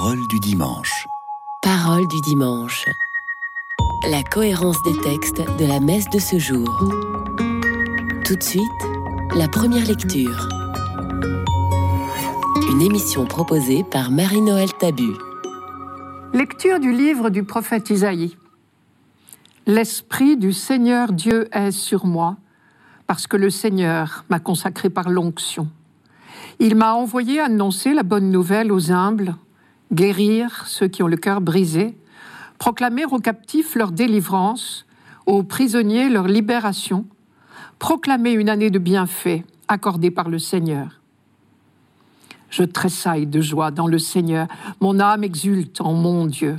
Parole du dimanche. Parole du dimanche. La cohérence des textes de la messe de ce jour. Tout de suite, la première lecture. Une émission proposée par Marie-Noël Tabu. Lecture du livre du prophète Isaïe. L'Esprit du Seigneur Dieu est sur moi, parce que le Seigneur m'a consacré par l'onction. Il m'a envoyé annoncer la bonne nouvelle aux humbles, guérir ceux qui ont le cœur brisé, proclamer aux captifs leur délivrance, aux prisonniers leur libération, proclamer une année de bienfaits accordée par le Seigneur. Je tressaille de joie dans le Seigneur, mon âme exulte en mon Dieu,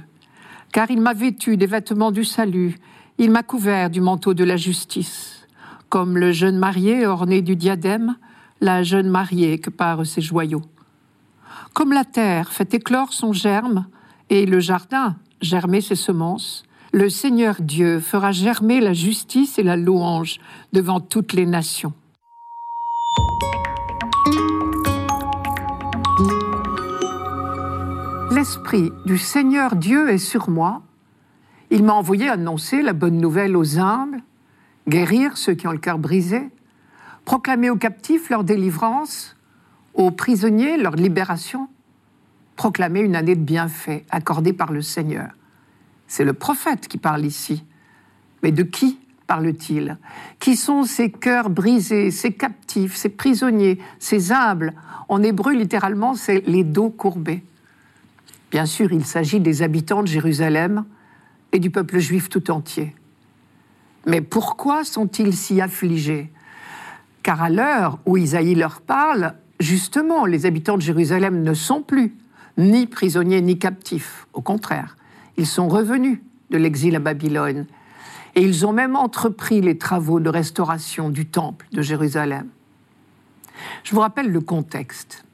car il m'a vêtu des vêtements du salut, il m'a couvert du manteau de la justice, comme le jeune marié orné du diadème, la jeune mariée que par ses joyaux. Comme la terre fait éclore son germe et le jardin germer ses semences, le Seigneur Dieu fera germer la justice et la louange devant toutes les nations. L'Esprit du Seigneur Dieu est sur moi. Il m'a envoyé annoncer la bonne nouvelle aux humbles, guérir ceux qui ont le cœur brisé, proclamer aux captifs leur délivrance, aux prisonniers leur libération, proclamer une année de bienfaits accordée par le Seigneur. C'est le prophète qui parle ici. Mais de qui parle-t-il? Qui sont ces cœurs brisés, ces captifs, ces prisonniers, ces humbles? En hébreu, littéralement, c'est les dos courbés. Bien sûr, il s'agit des habitants de Jérusalem et du peuple juif tout entier. Mais pourquoi sont-ils si affligés? Car à l'heure où Isaïe leur parle, justement, les habitants de Jérusalem ne sont plus ni prisonniers ni captifs. Au contraire, ils sont revenus de l'exil à Babylone et ils ont même entrepris les travaux de restauration du temple de Jérusalem. Je vous rappelle le contexte.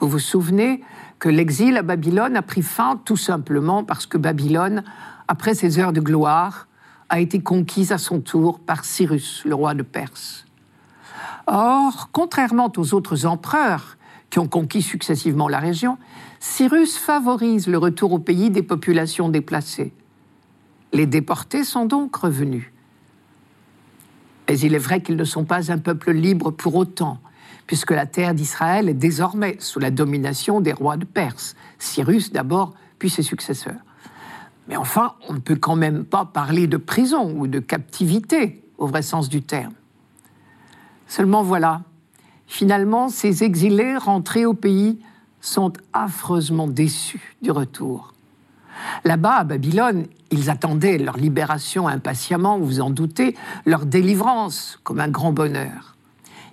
Vous vous souvenez que l'exil à Babylone a pris fin tout simplement parce que Babylone, après ses heures de gloire, a été conquise à son tour par Cyrus, le roi de Perse. Or, contrairement aux autres empereurs qui ont conquis successivement la région, Cyrus favorise le retour au pays des populations déplacées. Les déportés sont donc revenus. Mais il est vrai qu'ils ne sont pas un peuple libre pour autant, puisque la terre d'Israël est désormais sous la domination des rois de Perse, Cyrus d'abord, puis ses successeurs. Mais enfin, on ne peut quand même pas parler de prison ou de captivité, au vrai sens du terme. Seulement voilà, finalement, ces exilés rentrés au pays sont affreusement déçus du retour. Là-bas, à Babylone, ils attendaient leur libération impatiemment, vous vous en doutez, leur délivrance comme un grand bonheur.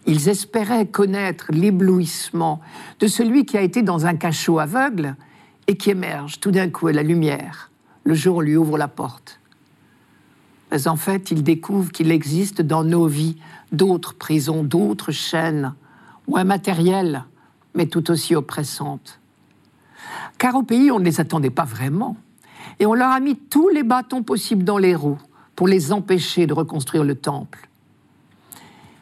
Ils espéraient connaître l'éblouissement de celui qui a été dans un cachot aveugle et qui émerge tout d'un coup à la lumière. Le jour lui ouvre la porte. Mais en fait, ils découvrent qu'il existe dans nos vies d'autres prisons, d'autres chaînes, moins matérielles, mais tout aussi oppressantes. Car au pays, on ne les attendait pas vraiment. Et on leur a mis tous les bâtons possibles dans les roues pour les empêcher de reconstruire le temple.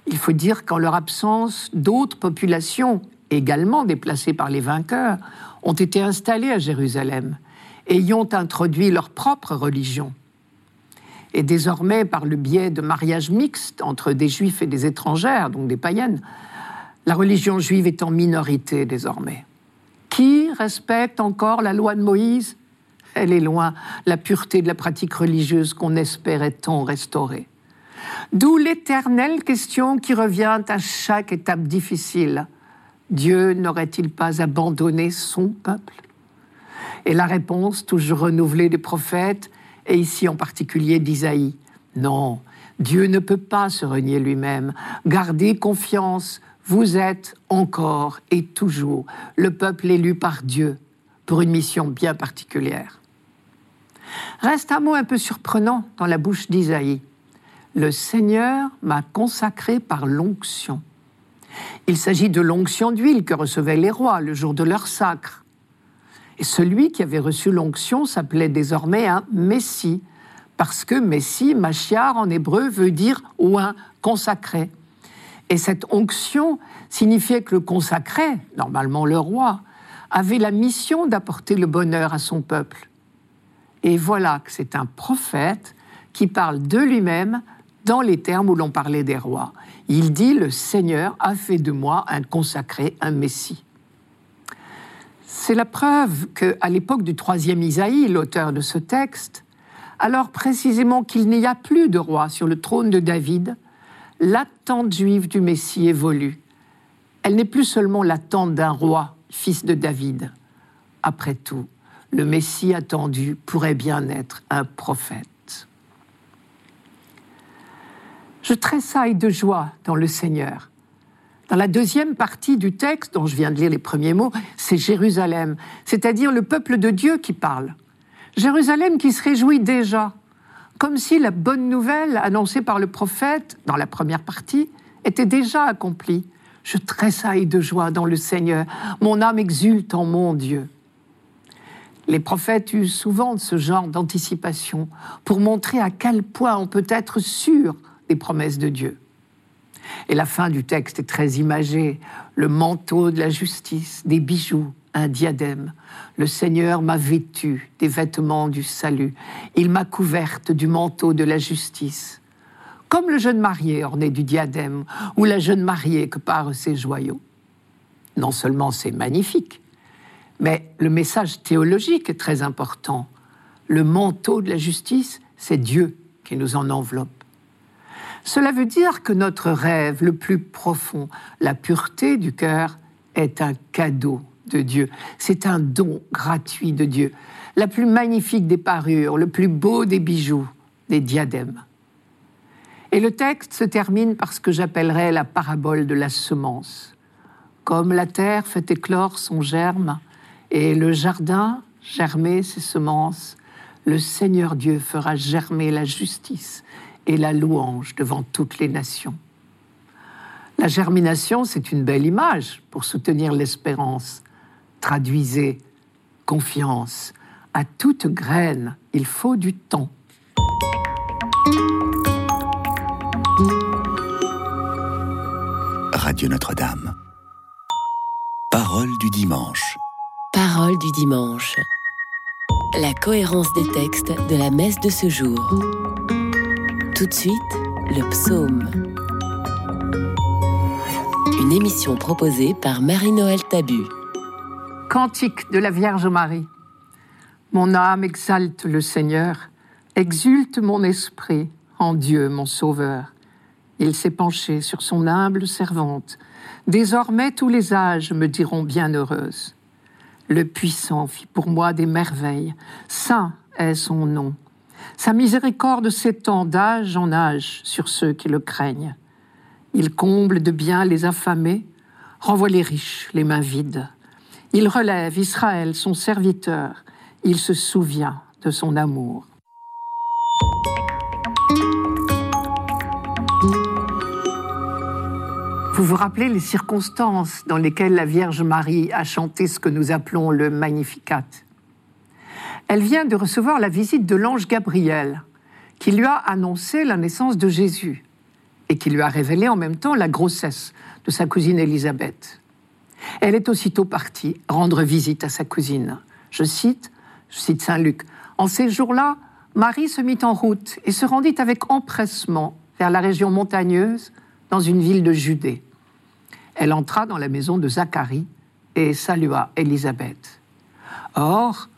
Il faut dire qu'en leur absence, d'autres populations, également déplacées par les vainqueurs, ont été installées à Jérusalem ont introduit leur propre religion. Et désormais, par le biais de mariages mixtes entre des juifs et des étrangères, donc des païennes, la religion juive est en minorité désormais. Qui respecte encore la loi de Moïse? Elle est loin, la pureté de la pratique religieuse qu'on espérait tant restaurer. D'où l'éternelle question qui revient à chaque étape difficile. Dieu n'aurait-il pas abandonné son peuple? Et la réponse, toujours renouvelée des prophètes, et ici en particulier d'Isaïe, non, Dieu ne peut pas se renier lui-même. Gardez confiance, vous êtes encore et toujours le peuple élu par Dieu pour une mission bien particulière. Reste un mot un peu surprenant dans la bouche d'Isaïe. Le Seigneur m'a consacré par l'onction. Il s'agit de l'onction d'huile que recevaient les rois le jour de leur sacre. Celui qui avait reçu l'onction s'appelait désormais un Messie, parce que Messie, Machiar en hébreu, veut dire oin, consacré. Et cette onction signifiait que le consacré, normalement le roi, avait la mission d'apporter le bonheur à son peuple. Et voilà que c'est un prophète qui parle de lui-même dans les termes où l'on parlait des rois. Il dit Le Seigneur a fait de moi un consacré, un Messie. C'est la preuve qu'à l'époque du troisième Isaïe, l'auteur de ce texte, alors précisément qu'il n'y a plus de roi sur le trône de David, l'attente juive du Messie évolue. Elle n'est plus seulement l'attente d'un roi, fils de David. Après tout, le Messie attendu pourrait bien être un prophète. Je tressaille de joie dans le Seigneur. Dans la deuxième partie du texte, dont je viens de lire les premiers mots, c'est Jérusalem, c'est-à-dire le peuple de Dieu qui parle. Jérusalem qui se réjouit déjà, comme si la bonne nouvelle annoncée par le prophète dans la première partie était déjà accomplie. Je tressaille de joie dans le Seigneur, mon âme exulte en mon Dieu. Les prophètes usent souvent de ce genre d'anticipation pour montrer à quel point on peut être sûr des promesses de Dieu. Et la fin du texte est très imagée. Le manteau de la justice, des bijoux, un diadème. Le Seigneur m'a vêtu des vêtements du salut. Il m'a couverte du manteau de la justice. Comme le jeune marié orné du diadème ou la jeune mariée que par ses joyaux. Non seulement c'est magnifique, mais le message théologique est très important. Le manteau de la justice, c'est Dieu qui nous en enveloppe. Cela veut dire que notre rêve le plus profond, la pureté du cœur, est un cadeau de Dieu. C'est un don gratuit de Dieu. La plus magnifique des parures, le plus beau des bijoux, des diadèmes. Et le texte se termine par ce que j'appellerais la parabole de la semence. Comme la terre fait éclore son germe et le jardin germer ses semences, le Seigneur Dieu fera germer la justice et la louange devant toutes les nations. La germination, c'est une belle image pour soutenir l'espérance. Traduisez confiance. À toute graine, il faut du temps. Radio Notre-Dame. Parole du dimanche. Parole du dimanche. La cohérence des textes de la messe de ce jour. Tout de suite, le psaume. Une émission proposée par Marie-Noël Tabu. Cantique de la Vierge Marie. Mon âme exalte le Seigneur, exulte mon esprit en Dieu mon Sauveur. Il s'est penché sur son humble servante. Désormais tous les âges me diront bienheureuse. Le puissant fit pour moi des merveilles. Saint est son nom. Sa miséricorde s'étend d'âge en âge sur ceux qui le craignent. Il comble de bien les affamés, renvoie les riches les mains vides. Il relève Israël, son serviteur. Il se souvient de son amour. Vous vous rappelez les circonstances dans lesquelles la Vierge Marie a chanté ce que nous appelons le Magnificat? Elle vient de recevoir la visite de l'ange Gabriel, qui lui a annoncé la naissance de Jésus et qui lui a révélé en même temps la grossesse de sa cousine Élisabeth. Elle est aussitôt partie rendre visite à sa cousine. Je cite, Saint Luc, En ces jours-là, Marie se mit en route et se rendit avec empressement vers la région montagneuse dans une ville de Judée. Elle entra dans la maison de Zacharie et salua Élisabeth. Or,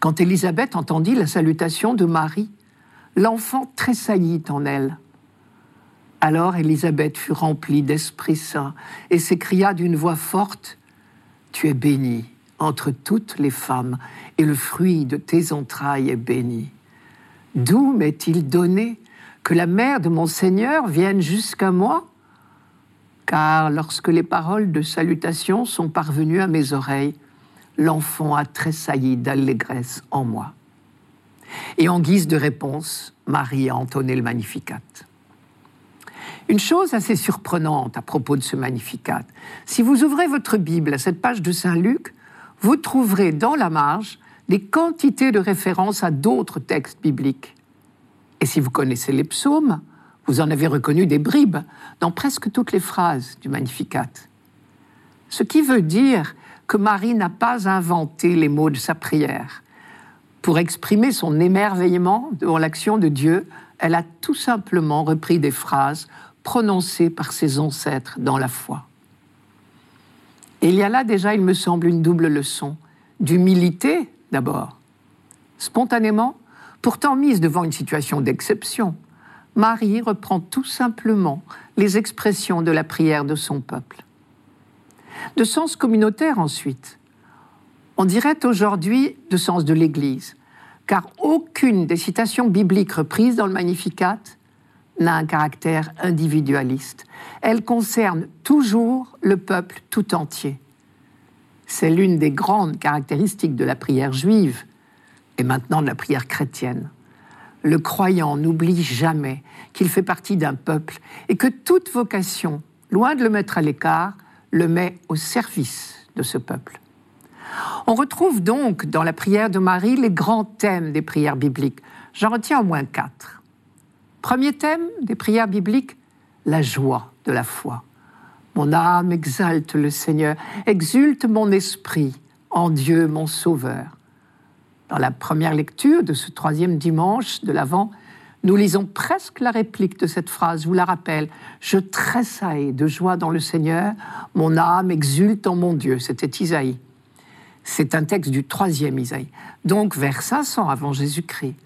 quand Élisabeth entendit la salutation de Marie, l'enfant tressaillit en elle. Alors Élisabeth fut remplie d'Esprit Saint et s'écria d'une voix forte, Tu es bénie entre toutes les femmes, et le fruit de tes entrailles est béni. D'où m'est-il donné que la mère de mon Seigneur vienne jusqu'à moi? Car lorsque les paroles de salutation sont parvenues à mes oreilles, l'enfant a tressailli d'allégresse en moi. Et en guise de réponse, Marie a entonné le Magnificat. Une chose assez surprenante à propos de ce Magnificat, si vous ouvrez votre Bible à cette page de Saint Luc, vous trouverez dans la marge des quantités de références à d'autres textes bibliques. Et si vous connaissez les psaumes, vous en avez reconnu des bribes dans presque toutes les phrases du Magnificat. Ce qui veut dire que Marie n'a pas inventé les mots de sa prière. Pour exprimer son émerveillement devant l'action de Dieu, elle a tout simplement repris des phrases prononcées par ses ancêtres dans la foi. Et il y a là déjà, il me semble, une double leçon. D'humilité, d'abord. Spontanément, pourtant mise devant une situation d'exception, Marie reprend tout simplement les expressions de la prière de son peuple. De sens communautaire ensuite. On dirait aujourd'hui de sens de l'Église, car aucune des citations bibliques reprises dans le Magnificat n'a un caractère individualiste. Elle concerne toujours le peuple tout entier. C'est l'une des grandes caractéristiques de la prière juive et maintenant de la prière chrétienne. Le croyant n'oublie jamais qu'il fait partie d'un peuple et que toute vocation, loin de le mettre à l'écart, le met au service de ce peuple. On retrouve donc dans la prière de Marie les grands thèmes des prières bibliques. J'en retiens au moins quatre. Premier thème des prières bibliques, la joie de la foi. Mon âme exalte le Seigneur, exulte mon esprit en Dieu mon Sauveur. Dans la première lecture de ce troisième dimanche de l'Avent, nous lisons presque la réplique de cette phrase, vous la rappelle. Je tressaille de joie dans le Seigneur, mon âme exulte en mon Dieu. C'était Isaïe. C'est un texte du troisième Isaïe, donc vers 500 avant Jésus-Christ.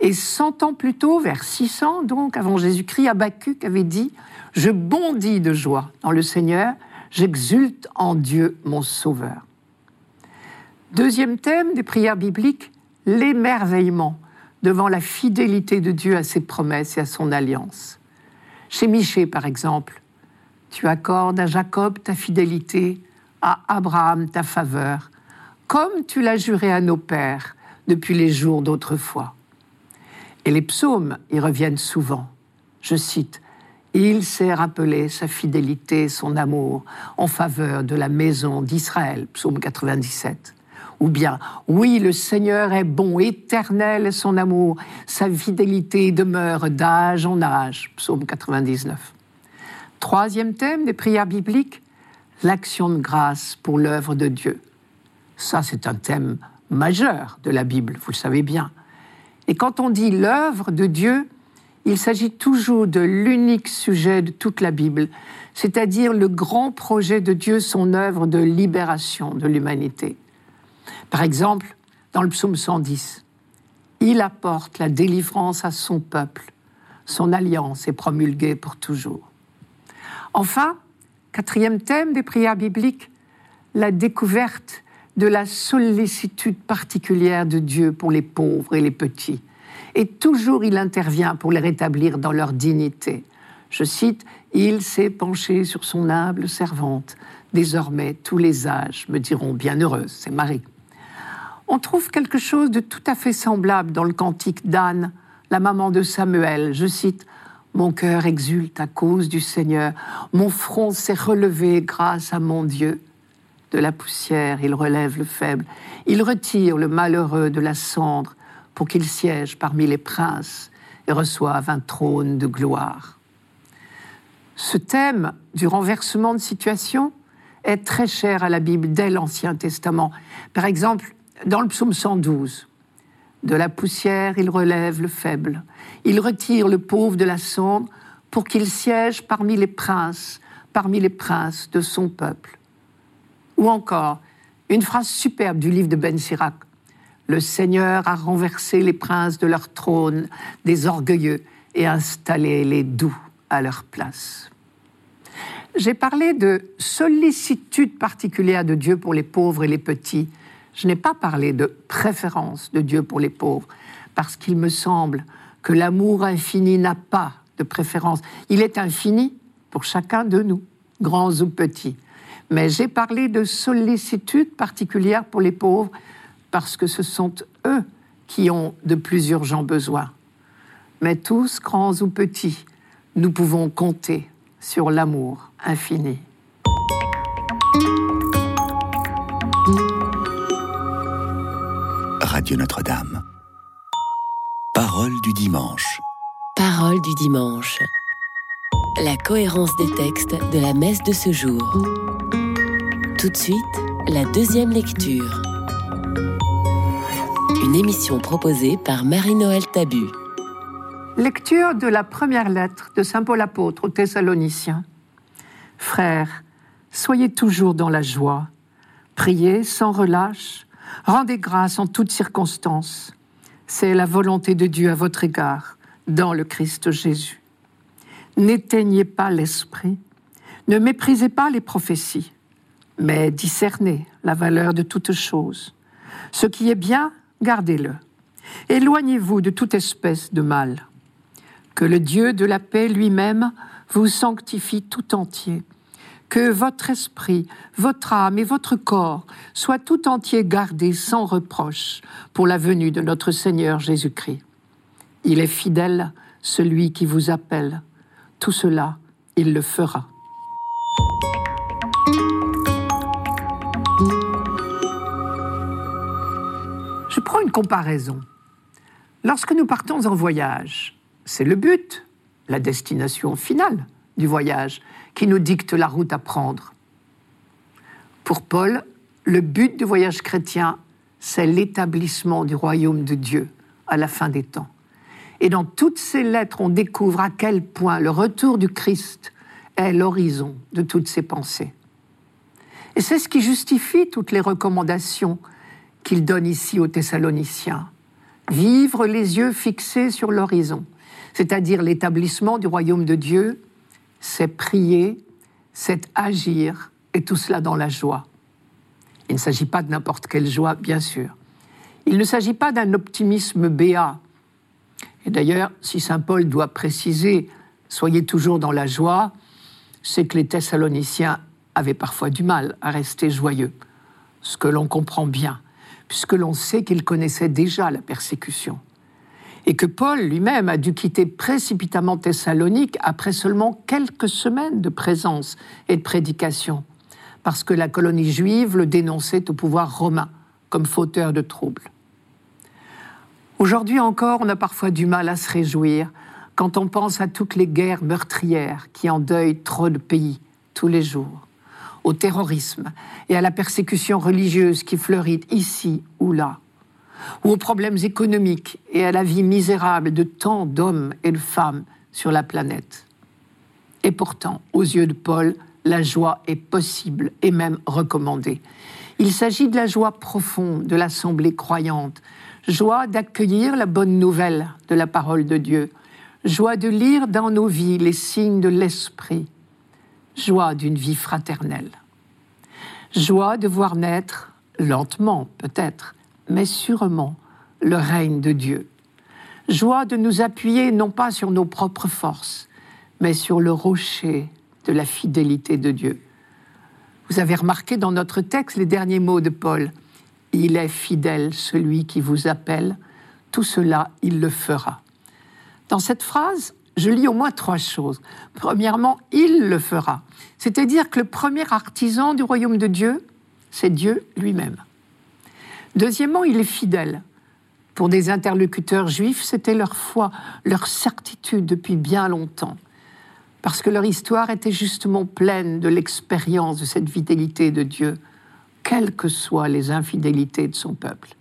Et 100 ans plus tôt, vers 600 donc avant Jésus-Christ, Habakkuk avait dit Je bondis de joie dans le Seigneur, j'exulte en Dieu mon Sauveur. Deuxième thème des prières bibliques, l'émerveillement devant la fidélité de Dieu à ses promesses et à son alliance. Chez Michée, par exemple, tu accordes à Jacob ta fidélité, à Abraham ta faveur, comme tu l'as juré à nos pères depuis les jours d'autrefois. Et les psaumes y reviennent souvent. Je cite, Il s'est rappelé sa fidélité, son amour en faveur de la maison d'Israël, psaume 97. Ou bien, oui, le Seigneur est bon, éternel son amour, sa fidélité demeure d'âge en âge. Psaume 99. Troisième thème des prières bibliques, l'action de grâce pour l'œuvre de Dieu. Ça, c'est un thème majeur de la Bible, vous le savez bien. Et quand on dit l'œuvre de Dieu, il s'agit toujours de l'unique sujet de toute la Bible, c'est-à-dire le grand projet de Dieu, son œuvre de libération de l'humanité. Par exemple, dans le psaume 110, il apporte la délivrance à son peuple. Son alliance est promulguée pour toujours. Enfin, quatrième thème des prières bibliques, la découverte de la sollicitude particulière de Dieu pour les pauvres et les petits. Et toujours il intervient pour les rétablir dans leur dignité. Je cite, Il s'est penché sur son humble servante. Désormais, tous les âges me diront bienheureuse, c'est Marie on trouve quelque chose de tout à fait semblable dans le cantique d'Anne, la maman de Samuel. Je cite Mon cœur exulte à cause du Seigneur, mon front s'est relevé grâce à mon Dieu. De la poussière, il relève le faible, il retire le malheureux de la cendre pour qu'il siège parmi les princes et reçoive un trône de gloire. Ce thème du renversement de situation est très cher à la Bible dès l'Ancien Testament. Par exemple, dans le psaume 112, de la poussière, il relève le faible. Il retire le pauvre de la cendre pour qu'il siège parmi les princes, parmi les princes de son peuple. Ou encore, une phrase superbe du livre de Ben Sirac. Le Seigneur a renversé les princes de leur trône des orgueilleux et installé les doux à leur place. J'ai parlé de sollicitude particulière de Dieu pour les pauvres et les petits je n'ai pas parlé de préférence de Dieu pour les pauvres, parce qu'il me semble que l'amour infini n'a pas de préférence. Il est infini pour chacun de nous, grands ou petits. Mais j'ai parlé de sollicitude particulière pour les pauvres, parce que ce sont eux qui ont de plus urgents besoins. Mais tous, grands ou petits, nous pouvons compter sur l'amour infini. Radio Notre-Dame. Parole du dimanche. Parole du dimanche. La cohérence des textes de la messe de ce jour. Tout de suite, la deuxième lecture. Une émission proposée par Marie-Noël Tabu. Lecture de la première lettre de Saint Paul apôtre aux Thessaloniciens. Frères, soyez toujours dans la joie, priez sans relâche, rendez grâce en toutes circonstances. C'est la volonté de Dieu à votre égard, dans le Christ Jésus. N'éteignez pas l'esprit, ne méprisez pas les prophéties, mais discernez la valeur de toutes choses. Ce qui est bien, gardez-le. Éloignez-vous de toute espèce de mal. Que le Dieu de la paix lui-même vous sanctifie tout entier. Que votre esprit, votre âme et votre corps soient tout entiers gardés sans reproche pour la venue de notre Seigneur Jésus-Christ. Il est fidèle, celui qui vous appelle. Tout cela, il le fera. Je prends une comparaison. Lorsque nous partons en voyage, c'est le but, la destination finale du voyage, qui nous dicte la route à prendre. Pour Paul, le but du voyage chrétien, c'est l'établissement du royaume de Dieu à la fin des temps. Et dans toutes ces lettres, on découvre à quel point le retour du Christ est l'horizon de toutes ses pensées. Et c'est ce qui justifie toutes les recommandations qu'il donne ici aux Thessaloniciens. Vivre les yeux fixés sur l'horizon, c'est-à-dire l'établissement du royaume de Dieu, c'est prier, c'est agir, et tout cela dans la joie. Il ne s'agit pas de n'importe quelle joie, bien sûr. Il ne s'agit pas d'un optimisme béat. Et d'ailleurs, si Saint Paul doit préciser Soyez toujours dans la joie, c'est que les Thessaloniciens avaient parfois du mal à rester joyeux, ce que l'on comprend bien puisque l'on sait qu'il connaissait déjà la persécution. Et que Paul lui-même a dû quitter précipitamment Thessalonique après seulement quelques semaines de présence et de prédication, parce que la colonie juive le dénonçait au pouvoir romain comme fauteur de troubles. Aujourd'hui encore, on a parfois du mal à se réjouir quand on pense à toutes les guerres meurtrières qui endeuillent trop de pays tous les jours au terrorisme et à la persécution religieuse qui fleurit ici ou là, ou aux problèmes économiques et à la vie misérable de tant d'hommes et de femmes sur la planète. Et pourtant, aux yeux de Paul, la joie est possible et même recommandée. Il s'agit de la joie profonde de l'assemblée croyante, joie d'accueillir la bonne nouvelle de la parole de Dieu, joie de lire dans nos vies les signes de l'Esprit, joie d'une vie fraternelle. Joie de voir naître, lentement peut-être, mais sûrement, le règne de Dieu. Joie de nous appuyer non pas sur nos propres forces, mais sur le rocher de la fidélité de Dieu. Vous avez remarqué dans notre texte les derniers mots de Paul. Il est fidèle, celui qui vous appelle. Tout cela, il le fera. Dans cette phrase, je lis au moins trois choses. Premièrement, il le fera. C'est-à-dire que le premier artisan du royaume de Dieu, c'est Dieu lui-même. Deuxièmement, il est fidèle. Pour des interlocuteurs juifs, c'était leur foi, leur certitude depuis bien longtemps, parce que leur histoire était justement pleine de l'expérience de cette fidélité de Dieu, quelles que soient les infidélités de son peuple.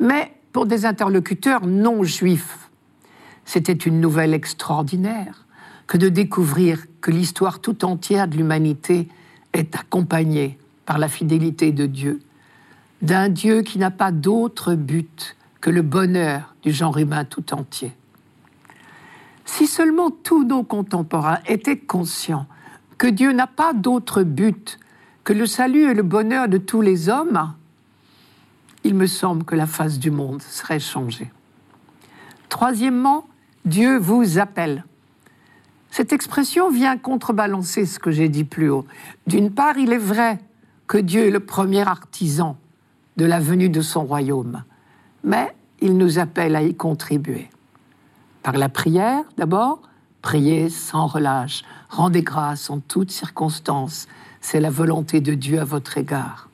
Mais pour des interlocuteurs non juifs, c'était une nouvelle extraordinaire que de découvrir que l'histoire tout entière de l'humanité est accompagnée par la fidélité de Dieu, d'un Dieu qui n'a pas d'autre but que le bonheur du genre humain tout entier. Si seulement tous nos contemporains étaient conscients que Dieu n'a pas d'autre but que le salut et le bonheur de tous les hommes, il me semble que la face du monde serait changée. Troisièmement, Dieu vous appelle. Cette expression vient contrebalancer ce que j'ai dit plus haut. D'une part, il est vrai que Dieu est le premier artisan de la venue de son royaume, mais il nous appelle à y contribuer. Par la prière, d'abord, priez sans relâche, rendez grâce en toutes circonstances, c'est la volonté de Dieu à votre égard.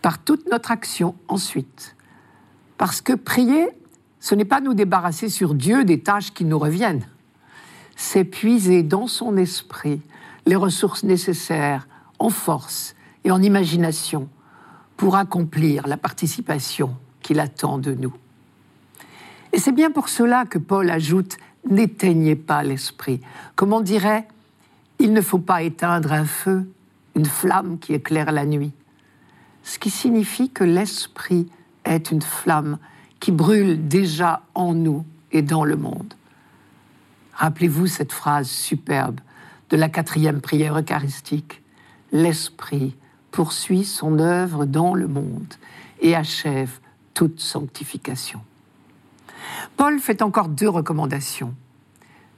Par toute notre action ensuite, parce que prier, ce n'est pas nous débarrasser sur Dieu des tâches qui nous reviennent, c'est puiser dans son esprit les ressources nécessaires en force et en imagination pour accomplir la participation qu'il attend de nous. Et c'est bien pour cela que Paul ajoute N'éteignez pas l'esprit. Comme on dirait, il ne faut pas éteindre un feu, une flamme qui éclaire la nuit. Ce qui signifie que l'esprit est une flamme qui brûle déjà en nous et dans le monde. Rappelez-vous cette phrase superbe de la quatrième prière eucharistique. L'Esprit poursuit son œuvre dans le monde et achève toute sanctification. Paul fait encore deux recommandations.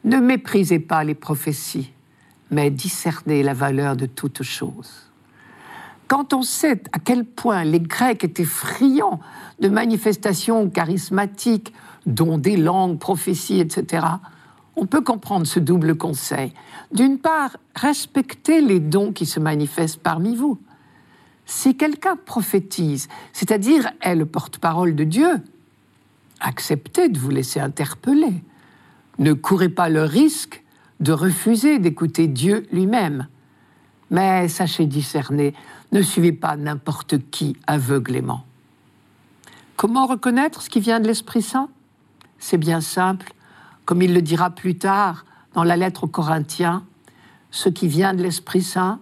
Ne méprisez pas les prophéties, mais discernez la valeur de toutes choses. Quand on sait à quel point les Grecs étaient friands de manifestations charismatiques, dont des langues, prophéties, etc., on peut comprendre ce double conseil. D'une part, respectez les dons qui se manifestent parmi vous. Si quelqu'un prophétise, c'est-à-dire est le porte-parole de Dieu, acceptez de vous laisser interpeller. Ne courez pas le risque de refuser d'écouter Dieu lui-même. Mais sachez discerner, ne suivez pas n'importe qui aveuglément. Comment reconnaître ce qui vient de l'Esprit Saint? C'est bien simple, comme il le dira plus tard dans la lettre aux Corinthiens, ce qui vient de l'Esprit Saint,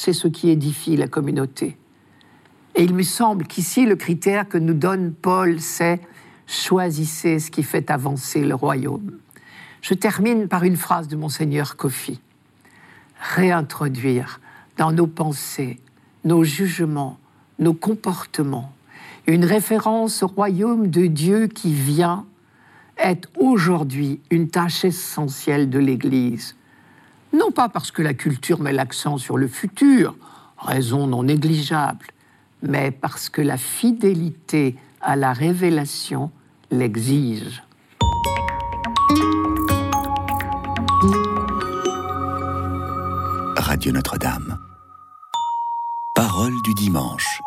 c'est ce qui édifie la communauté. Et il me semble qu'ici, le critère que nous donne Paul, c'est choisissez ce qui fait avancer le royaume. Je termine par une phrase de monseigneur Kofi. Réintroduire dans nos pensées, nos jugements, nos comportements, une référence au royaume de Dieu qui vient est aujourd'hui une tâche essentielle de l'Église. Non pas parce que la culture met l'accent sur le futur, raison non négligeable, mais parce que la fidélité à la révélation l'exige. Radio Notre-Dame. Parole du dimanche.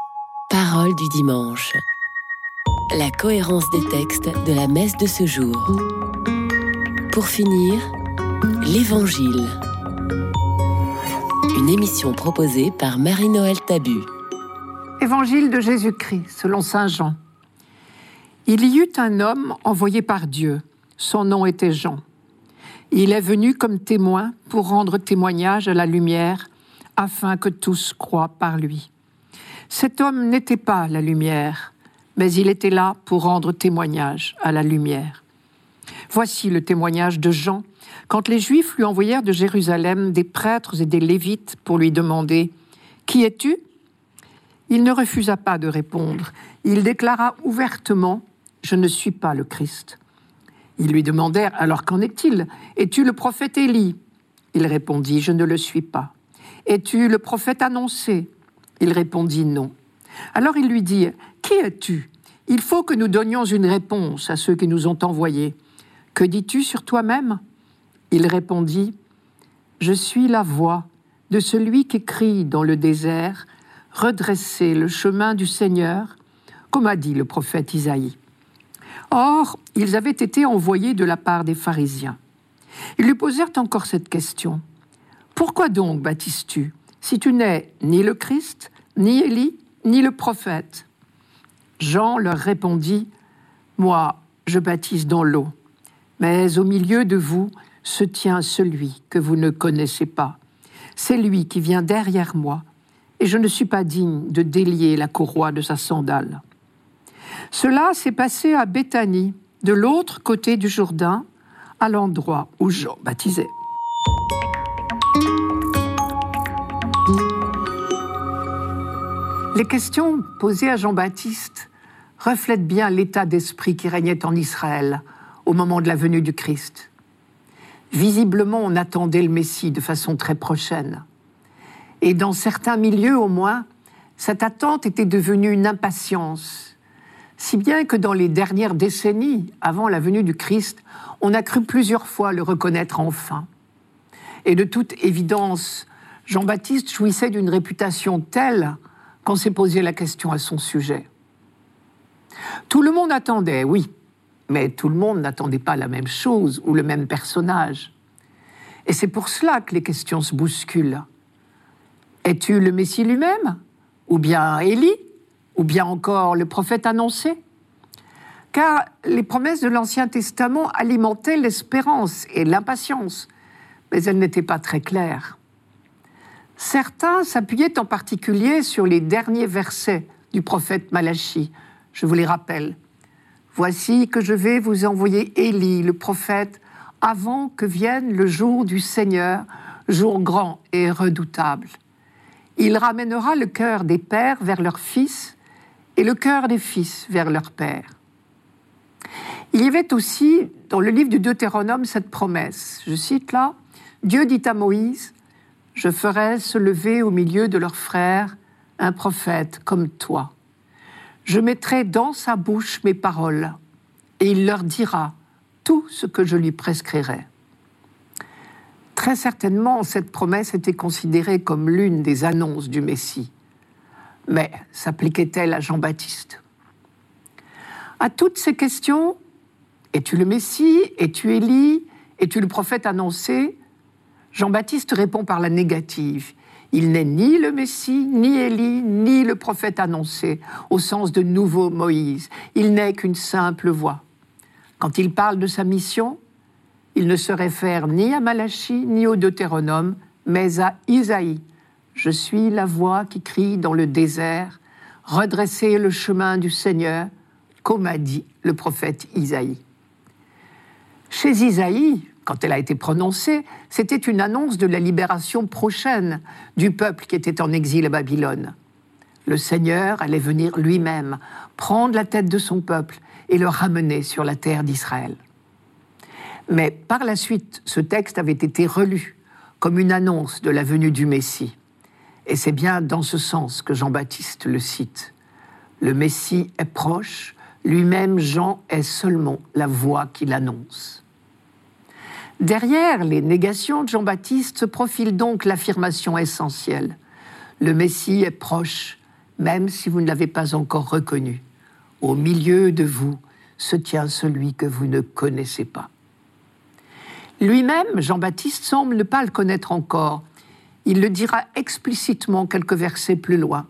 Parole du dimanche. La cohérence des textes de la messe de ce jour. Pour finir, l'Évangile. Une émission proposée par Marie-Noël Tabu. Évangile de Jésus-Christ, selon Saint Jean. Il y eut un homme envoyé par Dieu. Son nom était Jean. Il est venu comme témoin pour rendre témoignage à la lumière, afin que tous croient par lui. Cet homme n'était pas la lumière, mais il était là pour rendre témoignage à la lumière. Voici le témoignage de Jean, quand les Juifs lui envoyèrent de Jérusalem des prêtres et des Lévites pour lui demander Qui es-tu? Il ne refusa pas de répondre. Il déclara ouvertement Je ne suis pas le Christ. Ils lui demandèrent Alors qu'en est-il? Es-tu le prophète Élie? Il répondit Je ne le suis pas. Es-tu le prophète annoncé? Il répondit Non. Alors il lui dit Qui es-tu? Il faut que nous donnions une réponse à ceux qui nous ont envoyés. Que dis-tu sur toi-même? Il répondit Je suis la voix de celui qui crie dans le désert Redressez le chemin du Seigneur, comme a dit le prophète Isaïe. Or, ils avaient été envoyés de la part des pharisiens. Ils lui posèrent encore cette question. Pourquoi donc baptises-tu si tu n'es ni le Christ, ni Élie, ni le prophète? Jean leur répondit, Moi, je baptise dans l'eau, mais au milieu de vous se tient celui que vous ne connaissez pas. C'est lui qui vient derrière moi, et je ne suis pas digne de délier la courroie de sa sandale. Cela s'est passé à Béthanie, de l'autre côté du Jourdain, à l'endroit où Jean baptisait. Les questions posées à Jean-Baptiste reflètent bien l'état d'esprit qui régnait en Israël au moment de la venue du Christ. Visiblement, on attendait le Messie de façon très prochaine. Et dans certains milieux au moins, cette attente était devenue une impatience, si bien que dans les dernières décennies, avant la venue du Christ, on a cru plusieurs fois le reconnaître enfin. Et de toute évidence, Jean-Baptiste jouissait d'une réputation telle qu'on s'est posé la question à son sujet. Tout le monde attendait, oui, mais tout le monde n'attendait pas la même chose ou le même personnage. Et c'est pour cela que les questions se bousculent. Es-tu le Messie lui-même? Ou bien Élie? Ou bien encore le prophète annoncé? Car les promesses de l'Ancien Testament alimentaient l'espérance et l'impatience, mais elles n'étaient pas très claires. Certains s'appuyaient en particulier sur les derniers versets du prophète Malachie. Je vous les rappelle. Voici que je vais vous envoyer Élie, le prophète, avant que vienne le jour du Seigneur, jour grand et redoutable. Il ramènera le cœur des pères vers leurs fils et le cœur des fils vers leurs pères. Il y avait aussi dans le livre du Deutéronome cette promesse. Je cite là, Dieu dit à Moïse, Je ferai se lever au milieu de leurs frères un prophète comme toi. Je mettrai dans sa bouche mes paroles, et il leur dira tout ce que je lui prescrirai. Très certainement, cette promesse était considérée comme l'une des annonces du Messie. Mais s'appliquait-elle à Jean-Baptiste? À toutes ces questions, es-tu le Messie? Es-tu Élie? Es-tu le prophète annoncé? Jean-Baptiste répond par la négative. Il n'est ni le Messie, ni Élie, ni le prophète annoncé, au sens de nouveau Moïse. Il n'est qu'une simple voix. Quand il parle de sa mission, il ne se réfère ni à Malachie ni au Deutéronome, mais à Isaïe. Je suis la voix qui crie dans le désert, redressez le chemin du Seigneur, comme a dit le prophète Isaïe. Chez Isaïe, quand elle a été prononcée, c'était une annonce de la libération prochaine du peuple qui était en exil à Babylone. Le Seigneur allait venir lui-même prendre la tête de son peuple et le ramener sur la terre d'Israël. Mais par la suite, ce texte avait été relu comme une annonce de la venue du Messie. Et c'est bien dans ce sens que Jean-Baptiste le cite. Le Messie est proche, lui-même Jean est seulement la voix qui l'annonce. Derrière les négations de Jean-Baptiste se profile donc l'affirmation essentielle. Le Messie est proche, même si vous ne l'avez pas encore reconnu. Au milieu de vous se tient celui que vous ne connaissez pas. Lui-même, Jean-Baptiste, semble ne pas le connaître encore. Il le dira explicitement quelques versets plus loin.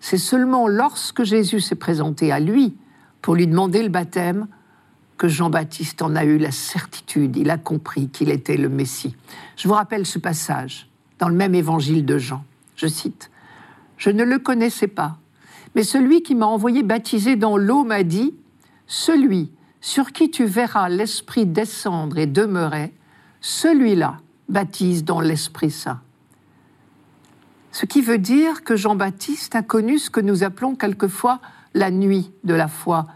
C'est seulement lorsque Jésus s'est présenté à lui pour lui demander le baptême que Jean-Baptiste en a eu la certitude, il a compris qu'il était le Messie. Je vous rappelle ce passage dans le même évangile de Jean. Je cite, Je ne le connaissais pas, mais celui qui m'a envoyé baptiser dans l'eau m'a dit, Celui sur qui tu verras l'Esprit descendre et demeurer, celui-là baptise dans l'Esprit Saint. Ce qui veut dire que Jean-Baptiste a connu ce que nous appelons quelquefois la nuit de la foi.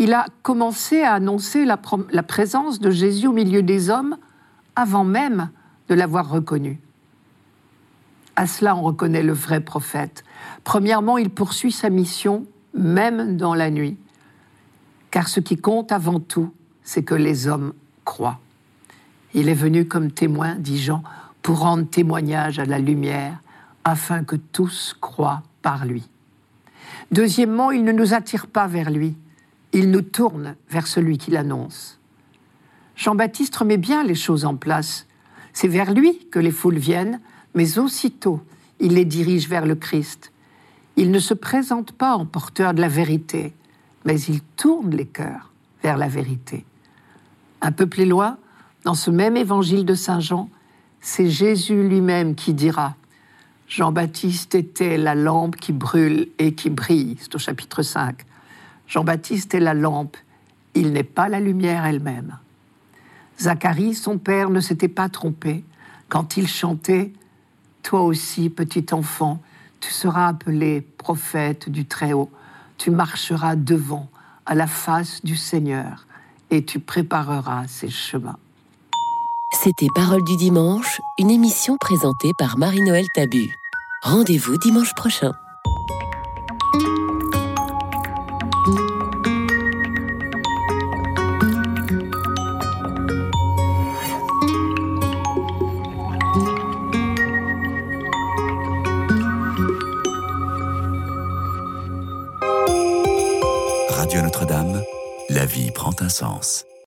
Il a commencé à annoncer la, présence de Jésus au milieu des hommes avant même de l'avoir reconnu. À cela, on reconnaît le vrai prophète. Premièrement, il poursuit sa mission même dans la nuit. Car ce qui compte avant tout, c'est que les hommes croient. Il est venu comme témoin, dit Jean, pour rendre témoignage à la lumière, afin que tous croient par lui. Deuxièmement, il ne nous attire pas vers lui, il nous tourne vers celui qui l'annonce. Jean-Baptiste remet bien les choses en place. C'est vers lui que les foules viennent, mais aussitôt, il les dirige vers le Christ. Il ne se présente pas en porteur de la vérité, mais il tourne les cœurs vers la vérité. Un peu plus loin, dans ce même évangile de Saint Jean, c'est Jésus lui-même qui dira Jean-Baptiste était la lampe qui brûle et qui brille. C'est au chapitre 5. Jean-Baptiste est la lampe, il n'est pas la lumière elle-même. Zacharie, son père, ne s'était pas trompé quand il chantait Toi aussi, petit enfant, tu seras appelé prophète du Très-Haut, tu marcheras devant à la face du Seigneur et tu prépareras ses chemins. C'était Parole du dimanche, une émission présentée par Marie-Noël Tabu. Rendez-vous dimanche prochain. Radio